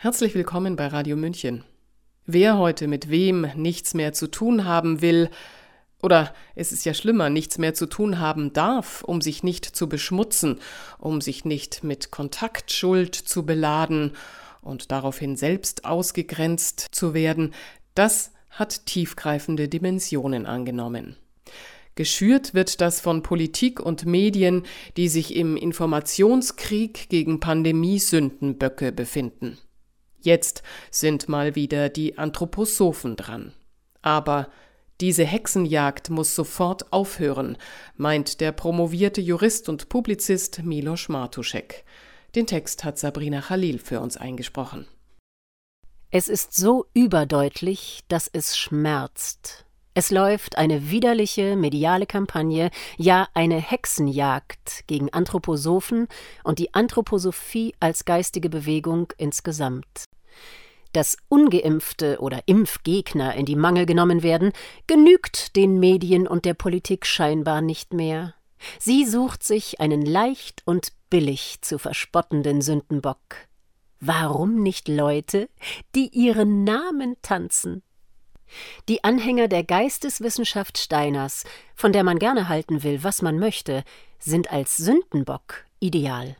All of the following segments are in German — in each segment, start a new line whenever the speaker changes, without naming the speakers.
Herzlich willkommen bei Radio München. Wer heute mit wem nichts mehr zu tun haben will, oder es ist ja schlimmer, nichts mehr zu tun haben darf, um sich nicht zu beschmutzen, um sich nicht mit Kontaktschuld zu beladen und daraufhin selbst ausgegrenzt zu werden, das hat tiefgreifende Dimensionen angenommen. Geschürt wird das von Politik und Medien, die sich im Informationskrieg gegen Pandemiesündenböcke befinden. Jetzt sind mal wieder die Anthroposophen dran. Aber diese Hexenjagd muss sofort aufhören, meint der promovierte Jurist und Publizist Milos Martuschek. Den Text hat Sabrina Khalil für uns eingesprochen.
Es ist so überdeutlich, dass es schmerzt. Es läuft eine widerliche mediale Kampagne, ja eine Hexenjagd gegen Anthroposophen und die Anthroposophie als geistige Bewegung insgesamt. Dass ungeimpfte oder Impfgegner in die Mangel genommen werden, genügt den Medien und der Politik scheinbar nicht mehr. Sie sucht sich einen leicht und billig zu verspottenden Sündenbock. Warum nicht Leute, die ihren Namen tanzen? Die Anhänger der Geisteswissenschaft Steiners, von der man gerne halten will, was man möchte, sind als Sündenbock ideal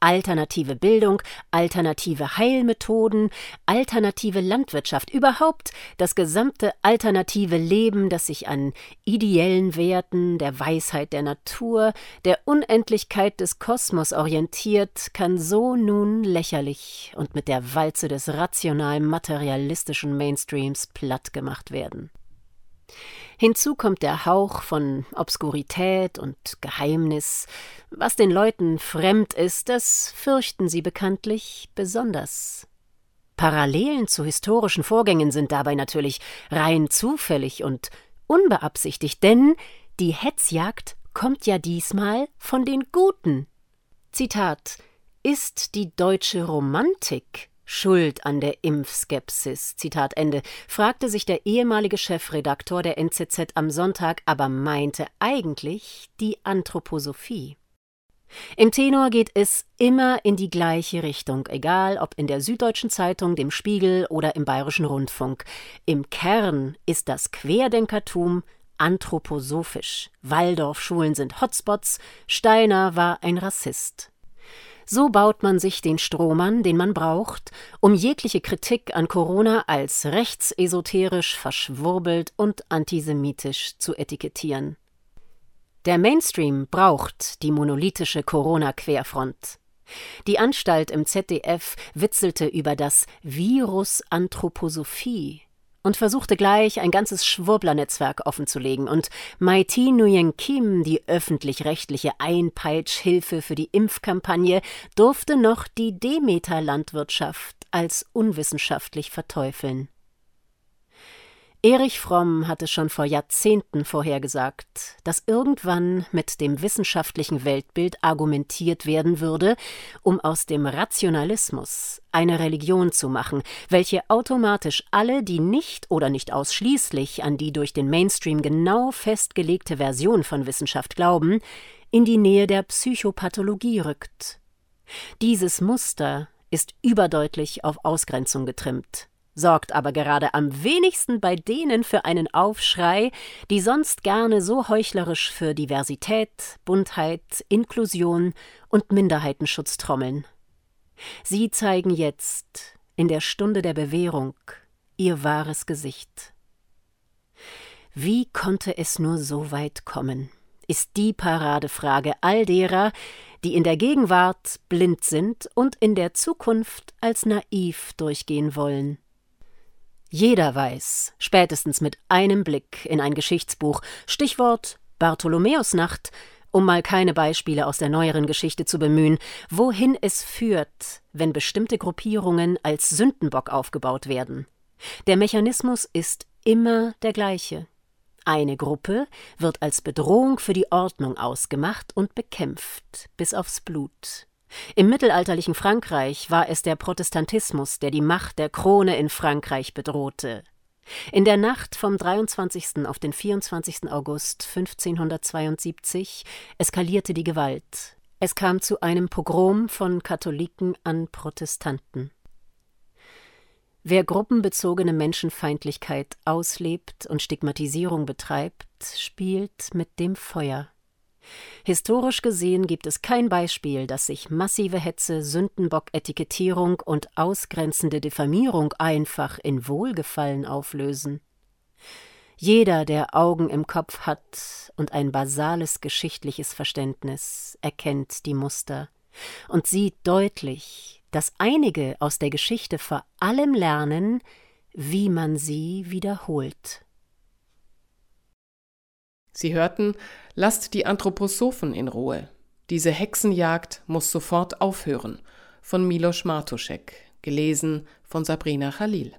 alternative Bildung, alternative Heilmethoden, alternative Landwirtschaft, überhaupt das gesamte alternative Leben, das sich an ideellen Werten, der Weisheit der Natur, der Unendlichkeit des Kosmos orientiert, kann so nun lächerlich und mit der Walze des rational materialistischen Mainstreams platt gemacht werden. Hinzu kommt der Hauch von Obskurität und Geheimnis. Was den Leuten fremd ist, das fürchten sie bekanntlich besonders. Parallelen zu historischen Vorgängen sind dabei natürlich rein zufällig und unbeabsichtigt, denn die Hetzjagd kommt ja diesmal von den Guten. Zitat Ist die deutsche Romantik Schuld an der Impfskepsis, Zitat Ende, fragte sich der ehemalige Chefredaktor der NZZ am Sonntag, aber meinte eigentlich die Anthroposophie. Im Tenor geht es immer in die gleiche Richtung, egal ob in der Süddeutschen Zeitung, dem Spiegel oder im Bayerischen Rundfunk. Im Kern ist das Querdenkertum anthroposophisch. Waldorfschulen sind Hotspots, Steiner war ein Rassist. So baut man sich den Strohmann, den man braucht, um jegliche Kritik an Corona als rechtsesoterisch, verschwurbelt und antisemitisch zu etikettieren. Der Mainstream braucht die monolithische Corona-Querfront. Die Anstalt im ZDF witzelte über das Virus Anthroposophie und versuchte gleich ein ganzes Schwurblernetzwerk offenzulegen und Maiti Nguyen Kim, die öffentlich-rechtliche Einpeitschhilfe für die Impfkampagne, durfte noch die Demeter-Landwirtschaft als unwissenschaftlich verteufeln. Erich Fromm hatte schon vor Jahrzehnten vorhergesagt, dass irgendwann mit dem wissenschaftlichen Weltbild argumentiert werden würde, um aus dem Rationalismus eine Religion zu machen, welche automatisch alle, die nicht oder nicht ausschließlich an die durch den Mainstream genau festgelegte Version von Wissenschaft glauben, in die Nähe der Psychopathologie rückt. Dieses Muster ist überdeutlich auf Ausgrenzung getrimmt sorgt aber gerade am wenigsten bei denen für einen Aufschrei, die sonst gerne so heuchlerisch für Diversität, Buntheit, Inklusion und Minderheitenschutz trommeln. Sie zeigen jetzt, in der Stunde der Bewährung, ihr wahres Gesicht. Wie konnte es nur so weit kommen? ist die Paradefrage all derer, die in der Gegenwart blind sind und in der Zukunft als naiv durchgehen wollen. Jeder weiß, spätestens mit einem Blick in ein Geschichtsbuch, Stichwort Bartholomäusnacht, um mal keine Beispiele aus der neueren Geschichte zu bemühen, wohin es führt, wenn bestimmte Gruppierungen als Sündenbock aufgebaut werden. Der Mechanismus ist immer der gleiche. Eine Gruppe wird als Bedrohung für die Ordnung ausgemacht und bekämpft bis aufs Blut. Im mittelalterlichen Frankreich war es der Protestantismus, der die Macht der Krone in Frankreich bedrohte. In der Nacht vom 23. auf den 24. August 1572 eskalierte die Gewalt. Es kam zu einem Pogrom von Katholiken an Protestanten. Wer gruppenbezogene Menschenfeindlichkeit auslebt und Stigmatisierung betreibt, spielt mit dem Feuer. Historisch gesehen gibt es kein Beispiel, dass sich massive Hetze, Sündenbock-Etikettierung und ausgrenzende Diffamierung einfach in Wohlgefallen auflösen. Jeder, der Augen im Kopf hat und ein basales geschichtliches Verständnis, erkennt die Muster und sieht deutlich, dass einige aus der Geschichte vor allem lernen, wie man sie wiederholt.
Sie hörten, lasst die Anthroposophen in Ruhe. Diese Hexenjagd muss sofort aufhören. Von Milos Martuschek, gelesen von Sabrina Khalil.